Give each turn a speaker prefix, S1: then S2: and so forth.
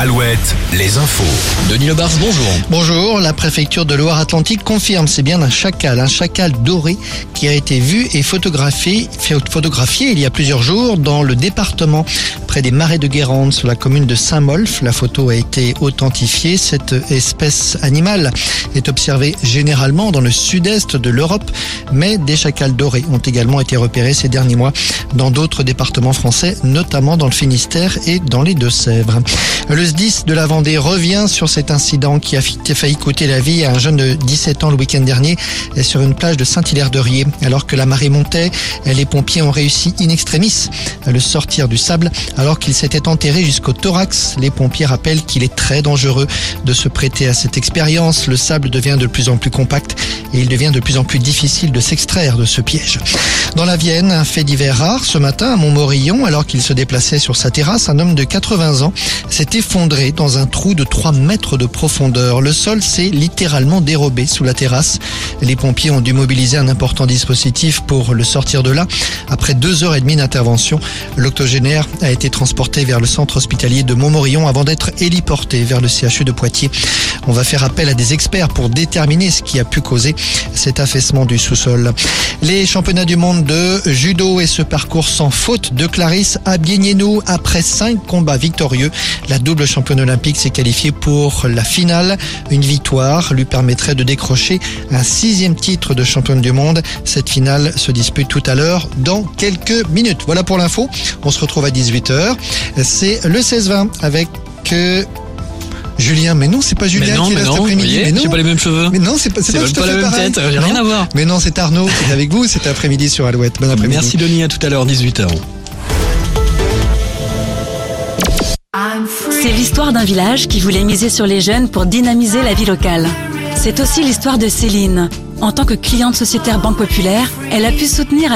S1: Alouette, les infos.
S2: Denis Lebars, bonjour.
S3: Bonjour, la préfecture de Loire-Atlantique confirme c'est bien un chacal, un chacal doré qui a été vu et photographié, photographié il y a plusieurs jours dans le département près des marais de Guérande sur la commune de Saint-Molf. La photo a été authentifiée. Cette espèce animale est observée généralement dans le sud-est de l'Europe, mais des chacals dorés ont également été repérés ces derniers mois dans d'autres départements français, notamment dans le Finistère et dans les Deux-Sèvres. Le SDIS de la Vendée revient sur cet incident qui a failli coûter la vie à un jeune de 17 ans le week-end dernier sur une plage de Saint-Hilaire-de-Riez. Alors que la marée montait, les pompiers ont réussi in extremis à le sortir du sable alors qu'il s'était enterré jusqu'au thorax. Les pompiers rappellent qu'il est très dangereux de se prêter à cette expérience. Le sable devient de plus en plus compact et il devient de plus en plus difficile de s'extraire de ce piège. Dans la Vienne, un fait divers rare ce matin à Montmorillon, alors qu'il se déplaçait sur sa terrasse, un homme de 80 ans s'est effondré dans un trou de 3 mètres de profondeur. Le sol s'est littéralement dérobé sous la terrasse. Les pompiers ont dû mobiliser un important dispositif pour le sortir de là. Après deux heures et demie d'intervention, l'octogénaire a été transporté vers le centre hospitalier de Montmorillon avant d'être héliporté vers le CHU de Poitiers. On va faire appel à des experts pour déterminer ce qui a pu causer cet affaissement du sous-sol. Les championnats du monde de judo et ce parcours sans faute de Clarisse Abienieno après cinq combats victorieux. La double championne olympique s'est qualifiée pour la finale. Une victoire lui permettrait de décrocher un sixième titre de championne du monde. Cette finale se dispute tout à l'heure dans quelques minutes. Voilà pour l'info. On se retrouve à 18h. C'est le 16-20 avec euh, Julien, mais non, c'est pas Julien
S2: Mais non,
S3: qui est
S2: mais
S3: là
S2: non,
S3: cet après-midi. Mais non.
S2: j'ai pas les mêmes cheveux.
S3: Mais non, c'est pas, c'est
S2: la même
S3: pareil.
S2: tête, j'ai rien à voir.
S3: Mais non, c'est Arnaud qui est avec vous cet après-midi sur Alouette. Bon après-midi.
S2: Merci Denis, à tout à l'heure, 18h.
S4: C'est l'histoire d'un village qui voulait miser sur les jeunes pour dynamiser la vie locale. C'est aussi l'histoire de Céline. En tant que cliente sociétaire Banque Populaire, elle a pu soutenir